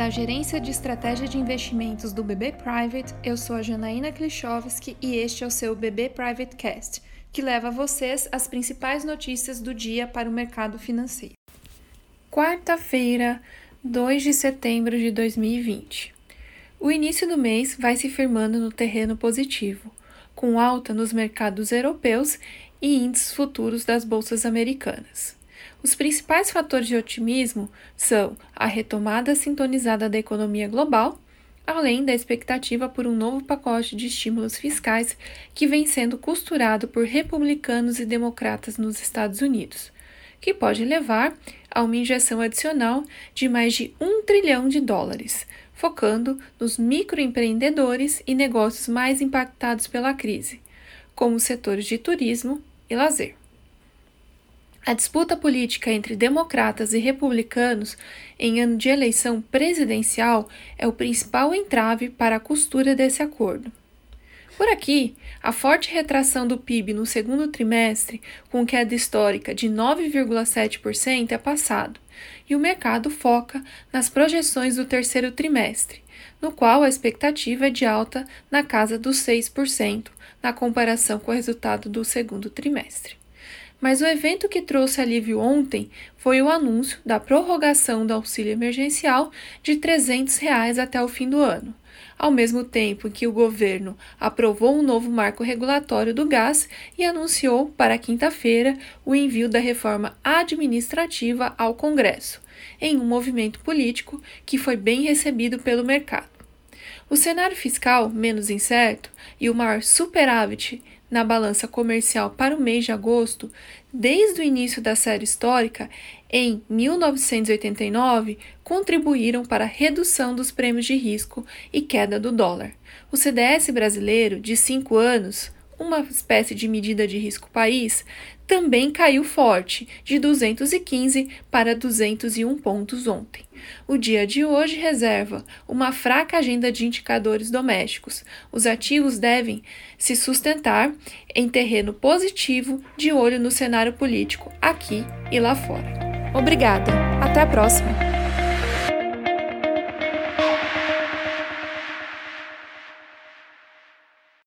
Da Gerência de Estratégia de Investimentos do BB Private, eu sou a Janaína Klichowski e este é o seu BB Private Cast, que leva a vocês as principais notícias do dia para o mercado financeiro. Quarta-feira, 2 de setembro de 2020. O início do mês vai se firmando no terreno positivo, com alta nos mercados europeus e índices futuros das bolsas americanas. Os principais fatores de otimismo são a retomada sintonizada da economia global, além da expectativa por um novo pacote de estímulos fiscais que vem sendo costurado por republicanos e democratas nos Estados Unidos, que pode levar a uma injeção adicional de mais de um trilhão de dólares, focando nos microempreendedores e negócios mais impactados pela crise, como os setores de turismo e lazer. A disputa política entre democratas e republicanos em ano de eleição presidencial é o principal entrave para a costura desse acordo. Por aqui, a forte retração do PIB no segundo trimestre, com queda histórica de 9,7%, é passado, e o mercado foca nas projeções do terceiro trimestre, no qual a expectativa é de alta na casa dos 6%, na comparação com o resultado do segundo trimestre. Mas o evento que trouxe alívio ontem foi o anúncio da prorrogação do auxílio emergencial de 300 reais até o fim do ano, ao mesmo tempo que o governo aprovou um novo marco regulatório do gás e anunciou para quinta-feira o envio da reforma administrativa ao Congresso, em um movimento político que foi bem recebido pelo mercado. O cenário fiscal menos incerto e o maior superávit na balança comercial para o mês de agosto, desde o início da série histórica, em 1989, contribuíram para a redução dos prêmios de risco e queda do dólar. O CDS brasileiro, de 5 anos, uma espécie de medida de risco país, também caiu forte, de 215 para 201 pontos ontem. O dia de hoje reserva uma fraca agenda de indicadores domésticos. Os ativos devem se sustentar em terreno positivo, de olho no cenário político aqui e lá fora. Obrigada, até a próxima!